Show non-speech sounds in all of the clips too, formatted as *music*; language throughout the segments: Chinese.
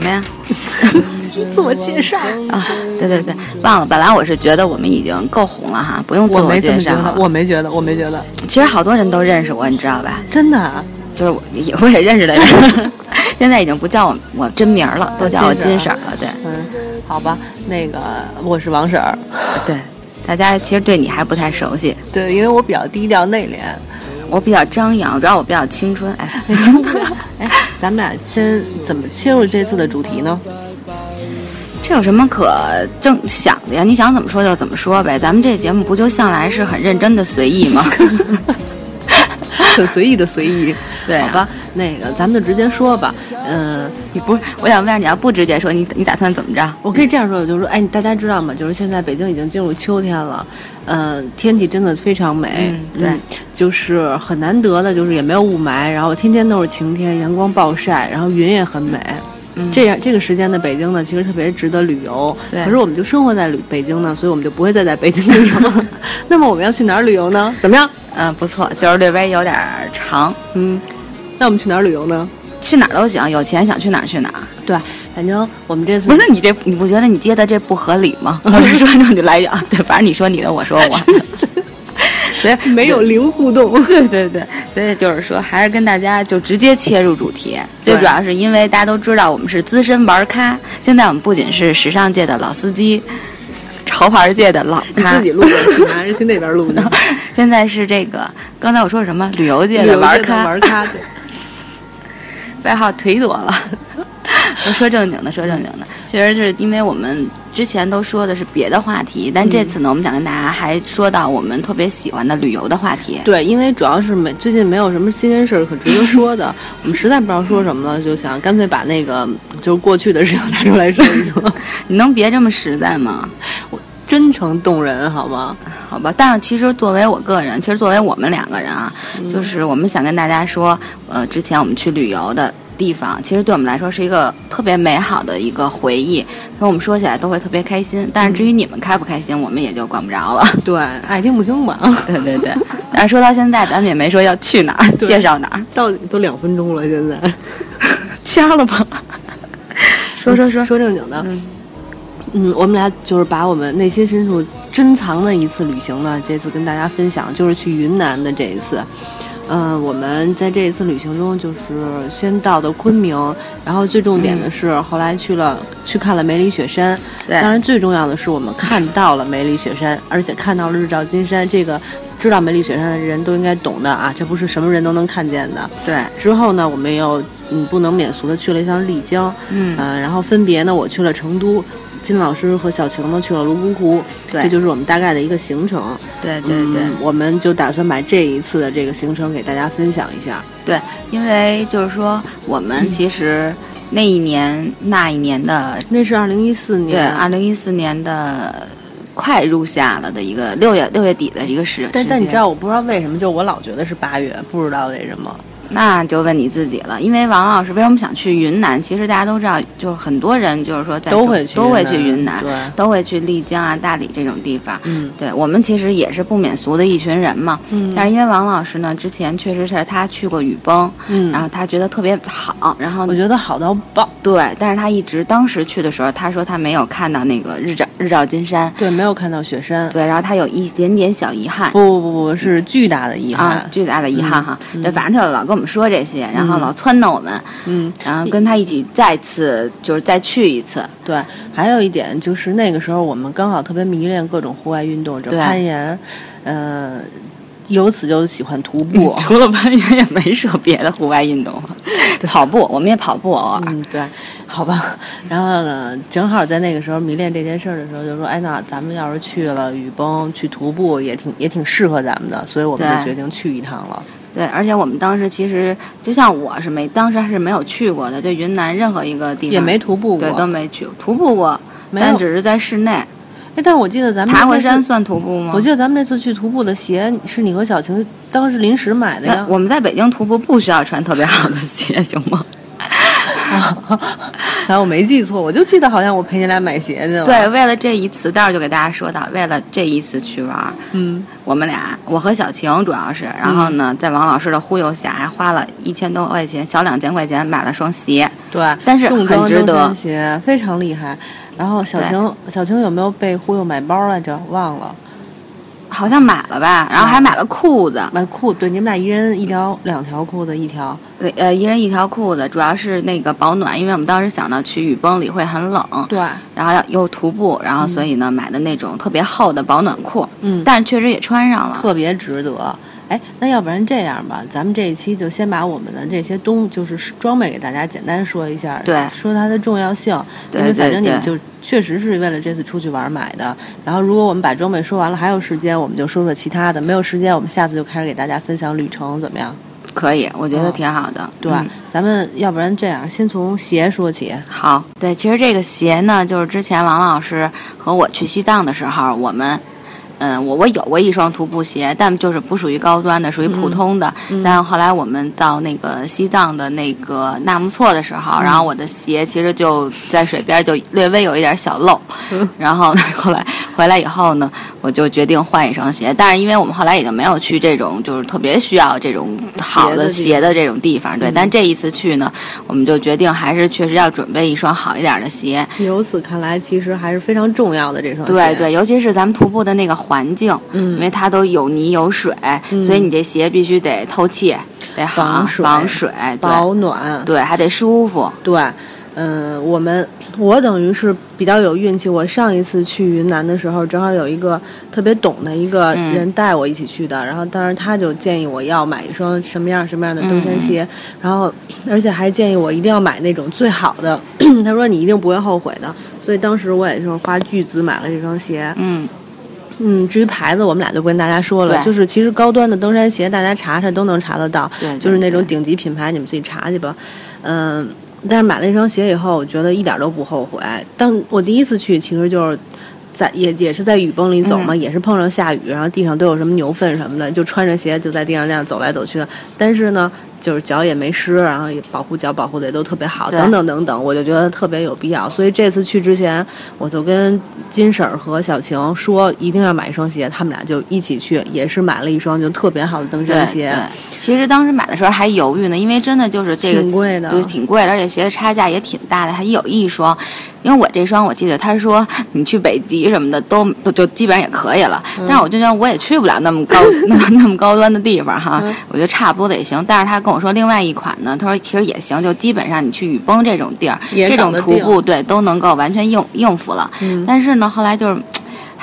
什么呀？*laughs* 自我介绍啊，对对对，忘了。本来我是觉得我们已经够红了哈，不用自我介绍了。我没觉得，我没觉得。其实好多人都认识我，你知道吧？真的，就是我也我也认识的人，*laughs* 现在已经不叫我我真名了，都叫我金婶了。对，嗯，好吧，那个我是王婶儿。对，大家其实对你还不太熟悉。对，因为我比较低调内敛。我比较张扬，主要我比较青春。哎，*laughs* 哎，咱们俩先怎么切入这次的主题呢？这有什么可正想的呀？你想怎么说就怎么说呗。咱们这节目不就向来是很认真的随意吗？*laughs* 很随意的随意。对，好吧，那个咱们就直接说吧。嗯，你不是，我想问下，你要不直接说，你你打算怎么着？我可以这样说，就是说，哎，大家知道吗？就是现在北京已经进入秋天了，嗯，天气真的非常美，对，就是很难得的，就是也没有雾霾，然后天天都是晴天，阳光暴晒，然后云也很美。这样这个时间的北京呢，其实特别值得旅游。对，可是我们就生活在旅北京呢，所以我们就不会再在北京旅游。*laughs* 那么我们要去哪儿旅游呢？怎么样？嗯，不错，就是略微有点长。嗯。那我们去哪儿旅游呢？去哪儿都行，有钱想去哪儿去哪儿。对，反正我们这次不是你这，你不觉得你接的这不合理吗？*laughs* 我是说正你来讲，对，反正你说你的，我说我，*laughs* 所以没有零互动。对对对，所以就是说，还是跟大家就直接切入主题。最主要是因为大家都知道，我们是资深玩咖。现在我们不仅是时尚界的老司机。潮牌界的老咖，自己录的，还是去那边录的？*laughs* 现在是这个，刚才我说什么？旅游界的玩咖，玩咖，对，外号忒多了。*laughs* 说正经的，说正经的，其实是因为我们之前都说的是别的话题，但这次呢，我们想跟大家还说到我们特别喜欢的旅游的话题。对，因为主要是没最近没有什么新鲜事儿可值得说的，*laughs* 我们实在不知道说什么了，就想干脆把那个就是过去的事情拿出来说一说。*laughs* 你能别这么实在吗？我真诚动人，好吗？好吧。但是其实作为我个人，其实作为我们两个人啊，就是我们想跟大家说，呃，之前我们去旅游的。地方其实对我们来说是一个特别美好的一个回忆，所以我们说起来都会特别开心。但是至于你们开不开心，我们也就管不着了。*laughs* 对，爱听不听吧。对对对。但是说到现在，咱们也没说要去哪儿，介绍哪儿。到底都两分钟了，现在 *laughs* 掐了吧。说说说说正经的。嗯，我们俩就是把我们内心深处珍藏的一次旅行呢，这次跟大家分享，就是去云南的这一次。嗯，我们在这一次旅行中，就是先到的昆明，然后最重点的是后来去了去看了梅里雪山。对，当然最重要的是我们看到了梅里雪山，而且看到了日照金山。这个知道梅里雪山的人都应该懂的啊，这不是什么人都能看见的。对，之后呢，我们又嗯不能免俗的去了一趟丽江，嗯，然后分别呢，我去了成都。金老师和小晴呢去了泸沽湖，对，这就是我们大概的一个行程。对对对，我们就打算把这一次的这个行程给大家分享一下。对，因为就是说我们其实那一年那一年的那是二零一四年，对，二零一四年的快入夏了的一个六月六月底的一个时。但但你知道，我不知道为什么，就我老觉得是八月，不知道为什么。那就问你自己了，因为王老师为什么想去云南？其实大家都知道，就是很多人就是说在都会去都会去云南，都会去丽江啊、大理这种地方。嗯，对我们其实也是不免俗的一群人嘛。嗯，但是因为王老师呢，之前确实是他去过雨崩，嗯，然后他觉得特别好，然后我觉得好到爆。对，但是他一直当时去的时候，他说他没有看到那个日照日照金山，对，没有看到雪山，对，然后他有一点点小遗憾。不不不不，是巨大的遗憾，巨大的遗憾哈。对，反正他就老跟我们说这些。然后老撺掇我们，嗯，然后跟他一起再次就是再去一次。对，还有一点就是那个时候我们刚好特别迷恋各种户外运动，这攀岩，呃，由此就喜欢徒步。*laughs* 除了攀岩也没说别的户外运动。*laughs* 跑步，我们也跑步偶尔。嗯，对，好吧。然后呢，正好在那个时候迷恋这件事儿的时候，就说：“哎，那咱们要是去了雨崩，去徒步也挺也挺适合咱们的。”所以我们就决定去一趟了。对，而且我们当时其实就像我是没，当时还是没有去过的，对云南任何一个地方也没徒步过，对，都没去徒步过，但只是在室内。哎，但是我记得咱们爬过山算徒步吗？我记得咱们那次去徒步的鞋是你和小晴当时临时买的呀。我们在北京徒步不需要穿特别好的鞋，行吗？*laughs* 正我没记错，我就记得好像我陪你俩买鞋去了。对，为了这一次，待会儿就给大家说到，为了这一次去玩，嗯，我们俩，我和小晴主要是，然后呢，在王老师的忽悠下，还花了一千多块钱，小两千块钱买了双鞋。对，但是很值得鞋非常厉害。然后小晴，小晴有没有被忽悠买包来着？忘了，好像买了吧，然后还买了裤子，买裤。对，你们俩一人一条，两条裤子一条。对，呃，一人一条裤子，主要是那个保暖，因为我们当时想到去雨崩里会很冷，对，然后要又徒步，然后所以呢、买的那种特别厚的保暖裤，嗯，但是确实也穿上了。特别值得。哎，那要不然这样吧，咱们这一期就先把我们的这些东，就是装备给大家简单说一下，对说它的重要性。对因为反正你们就确实是为了这次出去玩买的。然后，如果我们把装备说完了，还有时间，我们就说说其他的；没有时间，我们下次就开始给大家分享旅程，怎么样？可以，我觉得嗯挺好的。对，嗯咱们要不然这样，先从鞋说起。好，对，其实这个鞋呢，就是之前王老师和我去西藏的时候，我们。嗯，我我有过一双徒步鞋，但就是不属于高端的，属于普通的。嗯但后来我们到那个西藏的那个纳木错的时候，嗯然后我的鞋其实就在水边就略微有一点小漏。嗯然后后来回来以后呢，我就决定换一双鞋。但是因为我们后来已经没有去这种就是特别需要这种好的鞋的这种地方，对。嗯但这一次去呢，我们就决定还是确实要准备一双好一点的鞋。由此看来，其实还是非常重要的这双鞋。对对，尤其是咱们徒步的那个环境，嗯因为它都有泥有水，嗯所以你这鞋必须得透气，得好防水防水，保暖。对，还得舒服。对，嗯，我们我等于是比较有运气。我上一次去云南的时候，正好有一个特别懂的一个嗯人带我一起去的，然后当时他就建议我要买一双什么样什么样的登嗯山鞋，然后而且还建议我一定要买那种最好的，*clears throat* 他说你一定不会后悔的。所以当时我也就是花巨资买了这双鞋。嗯，嗯，至于牌子，我们俩就不跟大家说了，就是其实高端的登山鞋，大家查查都能查得到。对，就是那种顶级品牌，你们自己查去吧。嗯，但是买了一双鞋以后，我觉得一点都不后悔。当我第一次去，其实就是在也也是在雨崩里走嘛，也是碰上下雨，然后地上都有什么牛粪什么的，就穿着鞋就在地上那样走来走去的。但是呢，就是脚也没湿，然后也保护脚保护的也都特别好，等等等等，我就觉得特别有必要。所以这次去之前，我就跟金婶儿和小晴说，一定要买一双鞋，他们俩就一起去，也是买了一双就特别好的登山鞋。对，其实当时买的时候还犹豫呢，因为真的就是这个挺贵的对，挺贵的，而且鞋的差价也挺大的，还有一双。因为我这双我记得他说你去北极什么的都都就基本上也可以了，嗯但是我就觉得我也去不了那么高那么 *laughs* 那么高端的地方哈，嗯我觉得差不多的也行。但是他跟我说另外一款呢，他说其实也行，就基本上你去雨崩这种地儿，这种徒步对都能够完全应应付了。嗯但是呢，后来就是。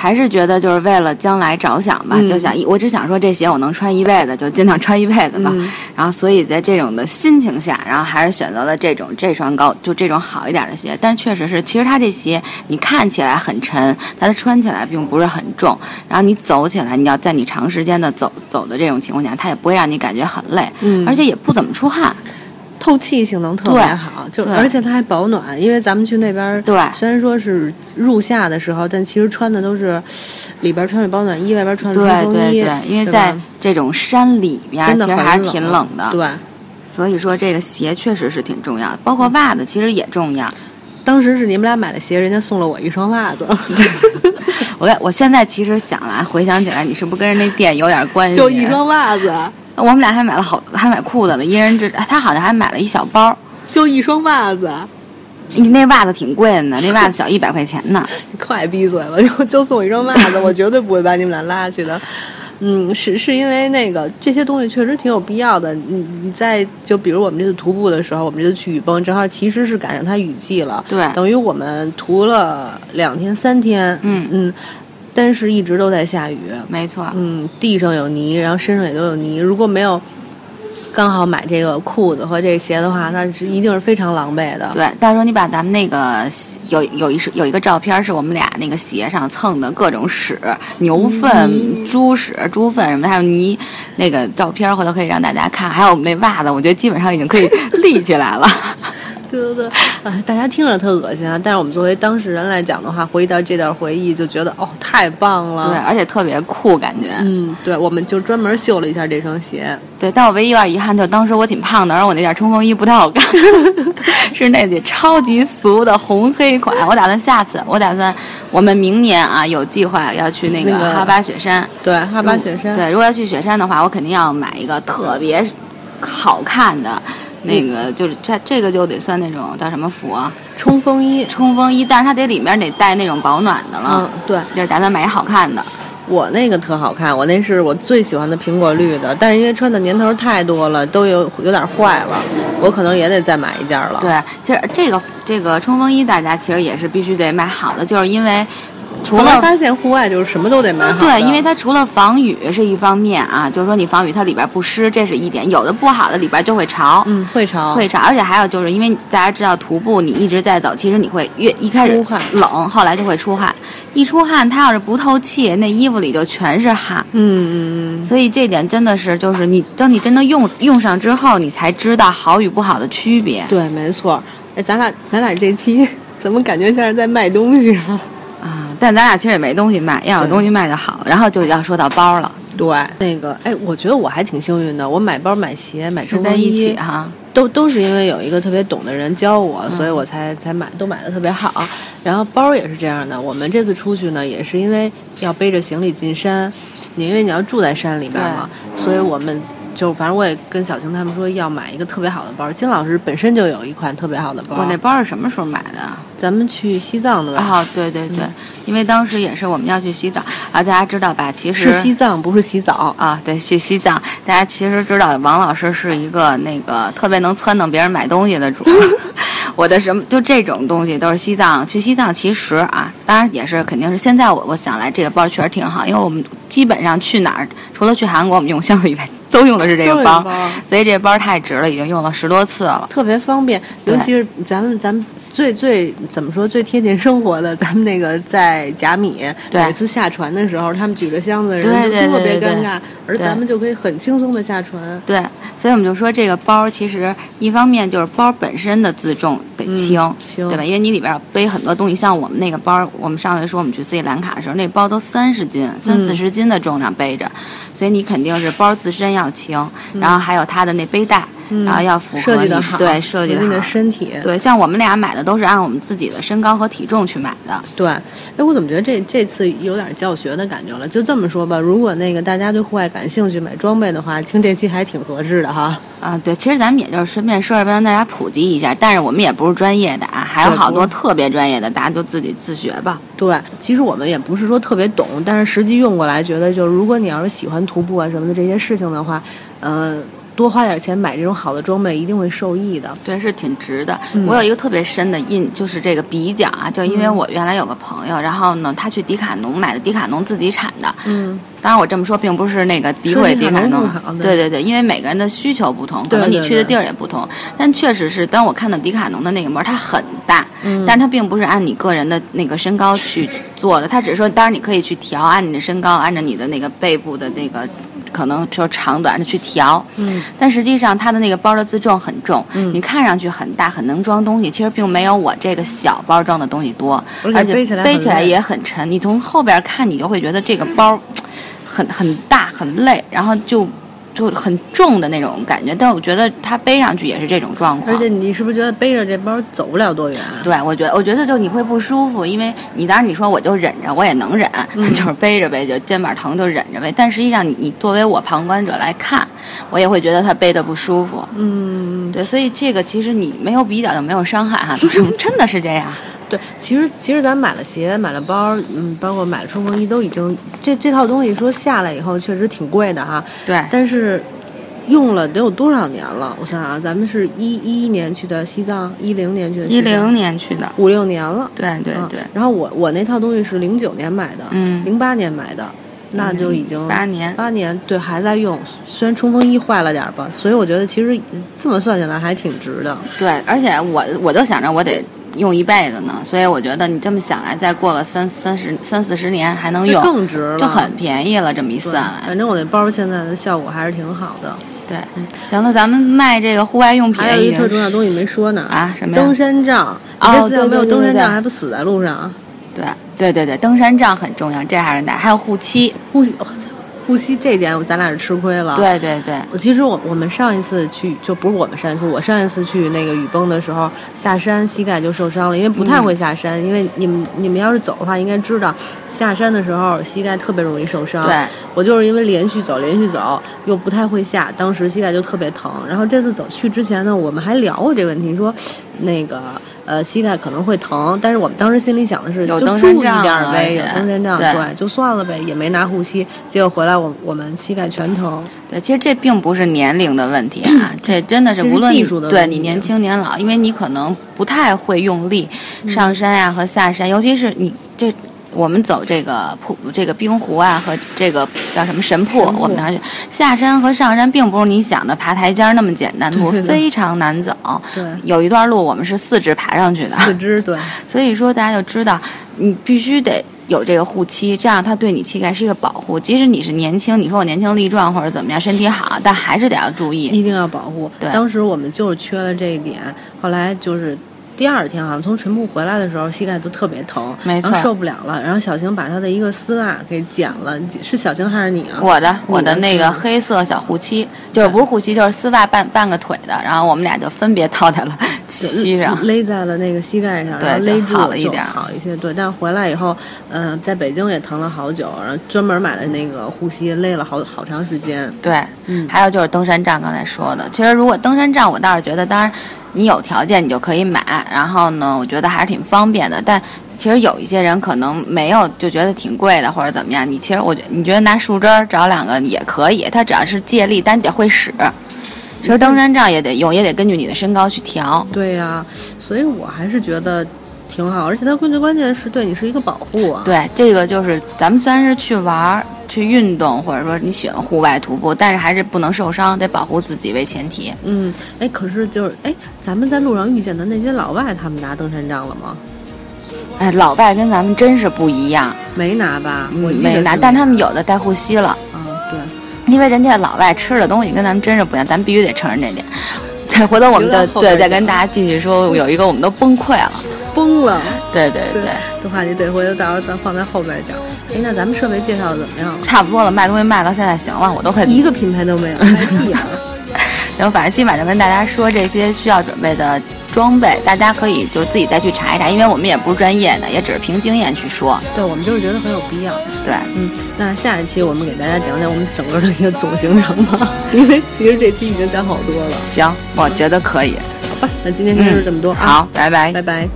还是觉得就是为了将来着想吧，嗯就想我只想说这鞋我能穿一辈子，就尽量穿一辈子吧。嗯然后所以在这种的心情下，然后还是选择了这种这双高就这种好一点的鞋。但确实是，其实它这鞋你看起来很沉，但它穿起来并不是很重。然后你走起来，你要在你长时间的走走的这种情况下，它也不会让你感觉很累，嗯而且也不怎么出汗。透气性能特别好，就而且它还保暖，因为咱们去那边儿，对虽然说是入夏的时候，但其实穿的都是里边穿的保暖衣，外边穿的对冲锋衣，对对，因为在这种山里边，真的很其实还是挺冷的。对，所以说这个鞋确实是挺重要的，包括袜子其实也重要。当时是你们俩买的鞋，人家送了我一双袜子，*laughs* 我我现在其实想来回想起来，你是不是跟人那店有点关系？就一双袜子，我们俩还买了好，还买裤子了，一人只他好像还买了一小包。就一双袜子，你那袜子挺贵的呢，那袜子小 *laughs* 一百块钱呢。你快闭嘴吧！*laughs* 就就送我一双袜子，我绝对不会把你们俩拉去的。嗯，是是因为那个这些东西确实挺有必要的。你你在就比如我们这次徒步的时候，我们这次去雨崩，正好其实是赶上它雨季了，对等于我们徒了两天三天，嗯嗯，但是一直都在下雨，没错，嗯，地上有泥，然后身上也都有泥，如果没有刚好买这个裤子和这个鞋的话，那是一定是非常狼狈的。对，到时候你把咱们那个有有一是有一个照片是我们俩那个鞋上蹭的各种屎、牛粪、猪屎、猪粪什么的，还有泥那个照片，回头可以让大家看。还有我们那袜子，我觉得基本上已经可以立起来了。对对对，哎，大家听着特恶心啊，但是我们作为当事人来讲的话，回忆到这段回忆，就觉得哦，太棒了。对，而且特别酷，感觉。嗯，对，我们就专门秀了一下这双鞋。对，但我唯一有点遗憾，就当时我挺胖的，然后我那件冲锋衣不太好看，*laughs* 是那件超级俗的红黑款。我打算下次，我打算我们明年啊有计划要去那个哈巴雪山。对，哈巴雪山。对，如果要去雪山的话，我肯定要买一个特别好看的。那个就是这这个就得算那种叫什么服啊？冲锋衣，冲锋衣，但是它得里面得带那种保暖的了。嗯，对，就打算买一好看的。我那个特好看，我那是我最喜欢的苹果绿的，但是因为穿的年头太多了，都有有点坏了，我可能也得再买一件了。对，其实这个这个冲锋衣大家其实也是必须得买好的，就是因为。除了发现户外就是什么都得买好。对，因为它除了防雨是一方面啊，就是说你防雨它里边不湿，这是一点。有的不好的里边就会潮，嗯，会潮，会潮。而且还有就是因为大家知道徒步你一直在走，其实你会越一开始冷，后来就会出汗。一出汗，它要是不透气，那衣服里就全是汗。嗯嗯嗯。所以这点真的是就是你等你真的用用上之后，你才知道好与不好的区别。对，没错。哎，咱俩咱俩这期 *laughs* 怎么感觉像是在卖东西啊？但咱俩其实也没东西卖，要有东西卖就好。然后就要说到包了，对，那个，哎，我觉得我还挺幸运的，我买包、买鞋、买冲锋衣哈，都都是因为有一个特别懂的人教我，所以我才才买，都买的特别好。然后包也是这样的，我们这次出去呢，也是因为要背着行李进山，你因为你要住在山里边嘛，所以我们。就反正我也跟小晴他们说要买一个特别好的包。金老师本身就有一款特别好的包。我那包是什么时候买的？咱们去西藏的吧？啊，对对对，因为当时也是我们要去西藏啊，大家知道吧？其实是西藏，不是洗澡啊。对，去西藏，大家其实知道，王老师是一个那个特别能撺掇别人买东西的主。*laughs* 我的什么就这种东西都是西藏去西藏，其实啊，当然也是肯定是现在我我想来这个包确实挺好，因为我们基本上去哪儿，除了去韩国我们用箱子以外。都用的是这个包，所以这包太值了，已经用了十多次了，特别方便。尤其是咱们咱们最最怎么说最贴近生活的，咱们那个在甲米，每次下船的时候，他们举着箱子，人就特别尴尬，而咱们就可以很轻松的下船。对，所以我们就说这个包其实一方面就是包本身的自重得轻，对吧？因为你里边背很多东西，像我们那个包，我们上回说我们去斯里兰卡的时候，那包都三十斤、三四十斤的重量背着。所以你肯定是包自身要轻，然后还有它的那背带，然后要符合你对设计的你的身体。对，像我们俩买的都是按我们自己的身高和体重去买的。对，哎，我怎么觉得这这次有点教学的感觉了？就这么说吧，如果那个大家对户外感兴趣，买装备的话，听这期还挺合适的哈。啊，对，其实咱们也就是顺便说说，帮大家普及一下。但是我们也不是专业的啊，还有好多特别专业的，大家就自己自学吧。对，其实我们也不是说特别懂，但是实际用过来，觉得就是如果你要是喜欢徒步啊什么的这些事情的话，嗯。多花点钱买这种好的装备，一定会受益的。对，是挺值的。我有一个特别深的印，就是这个比较啊，就因为我原来有个朋友，然后呢，他去迪卡侬买的迪卡侬自己产的。嗯。当然，我这么说并不是那个诋毁迪卡侬。对对对，因为每个人的需求不同，可能你去的地儿也不同。但确实是，当我看到迪卡侬的那个膜，它很大，嗯但是它并不是按你个人的那个身高去做的，它只是说，当然你可以去调，按你的身高，按照你的那个背部的那个。可能就长短的去调，嗯，但实际上它的那个包的自重很重，嗯，你看上去很大，很能装东西，其实并没有我这个小包装的东西多，而且背起来背起来也很沉。你从后边看，你就会觉得这个包很很大很累，然后就。就很重的那种感觉，但我觉得他背上去也是这种状况。而且你是不是觉得背着这包走不了多远？对，我觉得，我觉得就你会不舒服，因为你当然你说我就忍着，我也能忍，*laughs* 就是背着呗，就肩膀疼就忍着呗。但实际上，你你作为我旁观者来看，我也会觉得他背的不舒服。嗯，对，所以这个其实你没有比较就没有伤害哈，真的是这样。对，其实其实咱买了鞋，买了包，嗯，包括买了冲锋衣，都已经这这套东西说下来以后确实挺贵的哈。对，但是用了得有多少年了？我想想，咱们是一一一年去的西藏，一零年去的。一零年去的，五六年了。对对对。然后我我那套东西是零九年买的，嗯，零八年买的，那就已经八年，八年对还在用。虽然冲锋衣坏了点吧，所以我觉得其实这么算下来还挺值的。对，而且我我就想着我得。用一辈子呢，所以我觉得你这么想来，再过个三三十三四十年还能用，更值了，就很便宜了。这么一算来，反正我那包现在的效果还是挺好的。对，行了，咱们卖这个户外用品还有一特重要东西没说呢啊什么呀登山杖。哦你这次要没有登山杖，还不死在路上？对对对对，登山杖很重要，这还是得还有护膝。护膝，呼吸这点咱俩是吃亏了。。对对对，我其实我我们上一次去就不是我们上一次，我上一次去那个雨崩的时候下山膝盖就受伤了，因为不太会下山。因为你们你们要是走的话，应该知道下山的时候膝盖特别容易受伤。对，我就是因为连续走连续走又不太会下，当时膝盖就特别疼。然后这次走去之前呢，我们还聊过这个问题，说那个呃膝盖可能会疼，但是我们当时心里想的是有就注意点儿呗，有登山杖对对，就算了呗，也没拿护膝。结果回来我我们膝盖全疼。对，其实这并不是年龄的问题啊，*clears throat* 这真的是无论你技术的问题对你年轻年老，因为你可能不太会用力嗯上山呀、和下山，尤其是你这。我们走这个瀑，这个冰湖啊，和这个叫什么神瀑，我们当时下山和上山，并不是你想的爬台阶儿那么简单，路对对对非常难走。对，有一段路我们是四肢爬上去的，四肢对。所以说大家就知道，你必须得有这个护膝，这样它对你膝盖是一个保护。即使你是年轻，你说我年轻力壮或者怎么样，身体好，但还是得要注意。一定要保护。对当时我们就是缺了这一点，后来就是。第二天好像从晨瀑回来的时候，膝盖都特别疼，没错然后受不了了。然后小晴把她的一个丝袜给剪了，是小晴还是你啊？我的我的那个黑色小护膝，就是不是护膝，就是丝袜半半个腿的，然后我们俩就分别套在了膝上。勒在了那个膝盖上，对然后勒住好了一点儿好一些。对，但是回来以后，嗯、在北京也疼了好久，然后专门买了那个护膝，勒了好好长时间。对，嗯还有就是登山杖，刚才说的，其实如果登山杖，我倒是觉得，当然你有条件你就可以买，然后呢，我觉得还是挺方便的。但其实有一些人可能没有，就觉得挺贵的或者怎么样。你其实我觉你觉得拿树枝儿找两个也可以，它只要是借力，但你得会使。其实登山杖也得用，也得根据你的身高去调。对呀、所以我还是觉得挺好，而且它关键关键是对你是一个保护啊。对，这个就是咱们虽然是去玩儿、去运动，或者说你喜欢户外徒步，但是还是不能受伤，得保护自己为前提。嗯，哎，可是就是哎，咱们在路上遇见的那些老外，他们拿登山杖了吗？哎，老外跟咱们真是不一样，没拿吧？我没拿，但他们有的带护膝了，嗯，对，因为人家老外吃的东西跟咱们真是不一样，咱必须得承认这点。对，回头我们留到的对再跟大家继续说，有一个我们都崩溃了。疯了。对对对对，这话题得，回头到时候咱放在后边讲。哎，那咱们设备介绍的怎么样了？差不多了，卖东西卖到现在行了，我都快一个品牌都没有，*laughs* 卖屁啊！然后反正今晚就跟大家说这些需要准备的装备，大家可以就自己再去查一查，因为我们也不是专业的，也只是凭经验去说。对，我们就是觉得很有必要。对，嗯，那下一期我们给大家讲讲我们整个的一个总行程吧，*laughs* 因为其实这期已经讲好多了。行，我觉得可以。好吧，那今天就是这么多、啊。好，拜拜拜拜。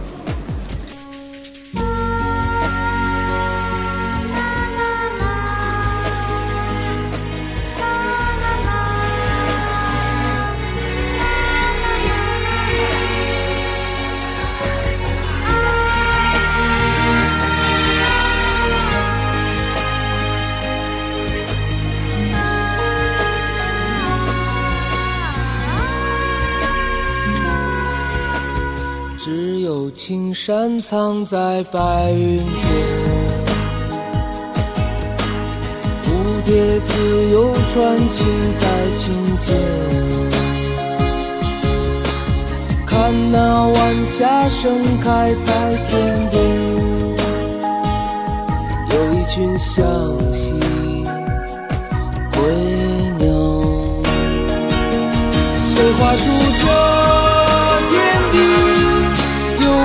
只有青山藏在白云间，蝴蝶自由穿行在青间。看那晚霞盛开在天边，有一群向西归鸟。谁画出这？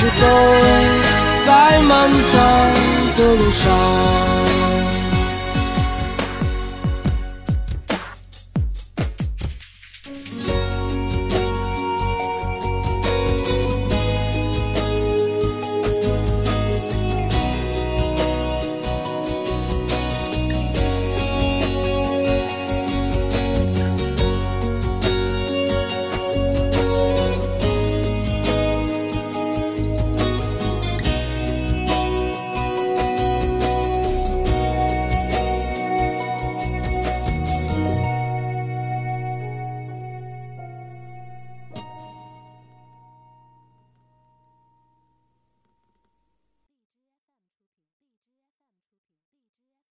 总是走在漫长的路上。